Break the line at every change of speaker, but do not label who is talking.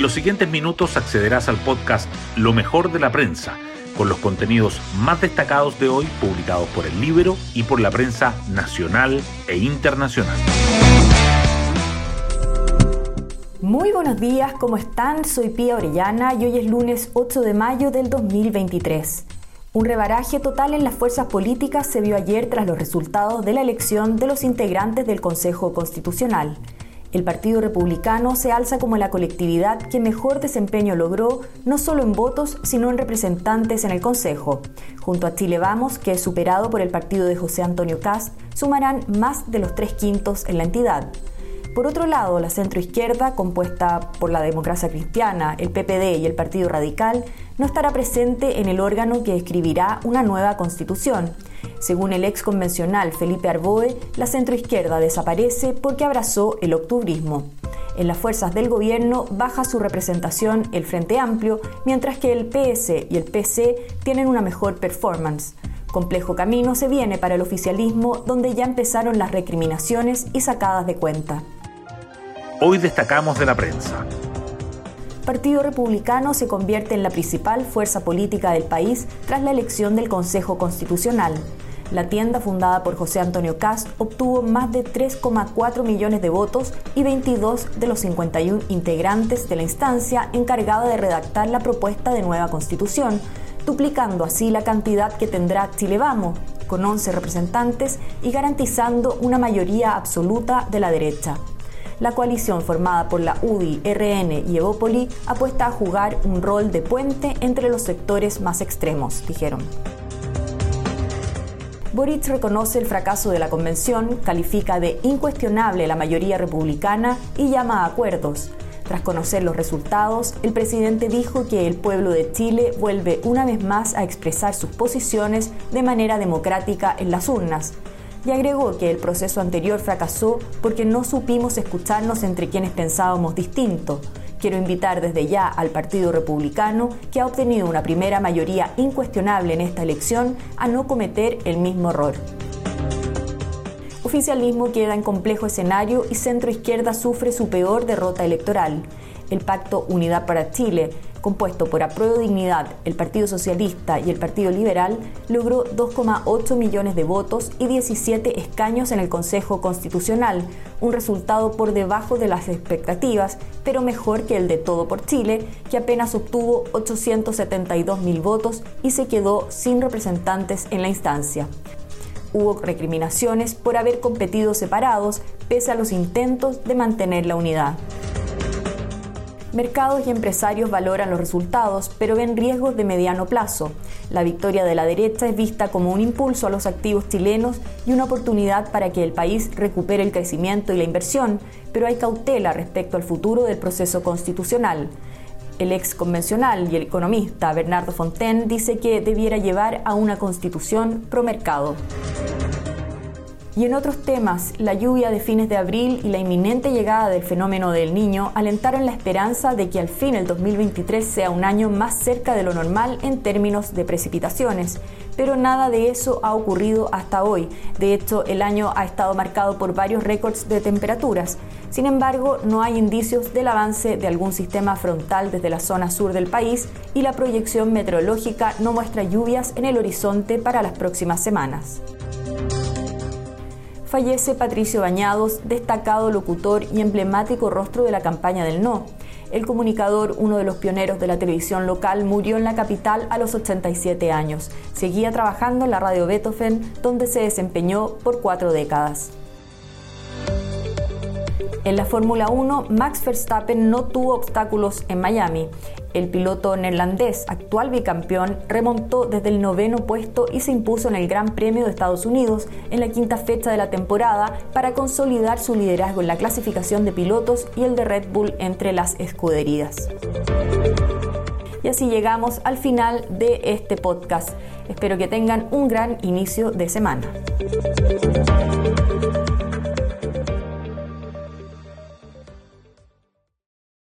En los siguientes minutos accederás al podcast Lo mejor de la prensa, con los contenidos más destacados de hoy publicados por el libro y por la prensa nacional e internacional.
Muy buenos días, ¿cómo están? Soy Pía Orellana y hoy es lunes 8 de mayo del 2023. Un rebaraje total en las fuerzas políticas se vio ayer tras los resultados de la elección de los integrantes del Consejo Constitucional. El Partido Republicano se alza como la colectividad que mejor desempeño logró, no solo en votos, sino en representantes en el Consejo. Junto a Chile Vamos, que es superado por el partido de José Antonio Cast, sumarán más de los tres quintos en la entidad. Por otro lado, la centroizquierda, compuesta por la democracia cristiana, el PPD y el Partido Radical, no estará presente en el órgano que escribirá una nueva constitución. Según el ex convencional Felipe Arboe, la centroizquierda desaparece porque abrazó el octubrismo. En las fuerzas del gobierno baja su representación el Frente Amplio, mientras que el PS y el PC tienen una mejor performance. Complejo camino se viene para el oficialismo, donde ya empezaron las recriminaciones y sacadas de cuenta.
Hoy destacamos de la prensa.
Partido Republicano se convierte en la principal fuerza política del país tras la elección del Consejo Constitucional. La tienda fundada por José Antonio Cast obtuvo más de 3,4 millones de votos y 22 de los 51 integrantes de la instancia encargada de redactar la propuesta de nueva constitución, duplicando así la cantidad que tendrá Chile Vamos, con 11 representantes y garantizando una mayoría absoluta de la derecha la coalición formada por la UDI, RN y Evópoli apuesta a jugar un rol de puente entre los sectores más extremos, dijeron. Boric reconoce el fracaso de la convención, califica de incuestionable la mayoría republicana y llama a acuerdos. Tras conocer los resultados, el presidente dijo que el pueblo de Chile vuelve una vez más a expresar sus posiciones de manera democrática en las urnas, y agregó que el proceso anterior fracasó porque no supimos escucharnos entre quienes pensábamos distinto. Quiero invitar desde ya al Partido Republicano, que ha obtenido una primera mayoría incuestionable en esta elección, a no cometer el mismo error. Oficialismo queda en complejo escenario y centro izquierda sufre su peor derrota electoral. El pacto Unidad para Chile, compuesto por Apruebo Dignidad, el Partido Socialista y el Partido Liberal, logró 2,8 millones de votos y 17 escaños en el Consejo Constitucional, un resultado por debajo de las expectativas, pero mejor que el de Todo por Chile, que apenas obtuvo 872 mil votos y se quedó sin representantes en la instancia. Hubo recriminaciones por haber competido separados, pese a los intentos de mantener la unidad. Mercados y empresarios valoran los resultados, pero ven riesgos de mediano plazo. La victoria de la derecha es vista como un impulso a los activos chilenos y una oportunidad para que el país recupere el crecimiento y la inversión, pero hay cautela respecto al futuro del proceso constitucional. El ex convencional y el economista Bernardo Fontaine dice que debiera llevar a una constitución pro mercado. Y en otros temas, la lluvia de fines de abril y la inminente llegada del fenómeno del niño alentaron la esperanza de que al fin el 2023 sea un año más cerca de lo normal en términos de precipitaciones. Pero nada de eso ha ocurrido hasta hoy. De hecho, el año ha estado marcado por varios récords de temperaturas. Sin embargo, no hay indicios del avance de algún sistema frontal desde la zona sur del país y la proyección meteorológica no muestra lluvias en el horizonte para las próximas semanas fallece Patricio Bañados, destacado locutor y emblemático rostro de la campaña del no. El comunicador, uno de los pioneros de la televisión local, murió en la capital a los 87 años. Seguía trabajando en la radio Beethoven, donde se desempeñó por cuatro décadas. En la Fórmula 1, Max Verstappen no tuvo obstáculos en Miami. El piloto neerlandés, actual bicampeón, remontó desde el noveno puesto y se impuso en el Gran Premio de Estados Unidos en la quinta fecha de la temporada para consolidar su liderazgo en la clasificación de pilotos y el de Red Bull entre las escuderías. Y así llegamos al final de este podcast. Espero que tengan un gran inicio de semana.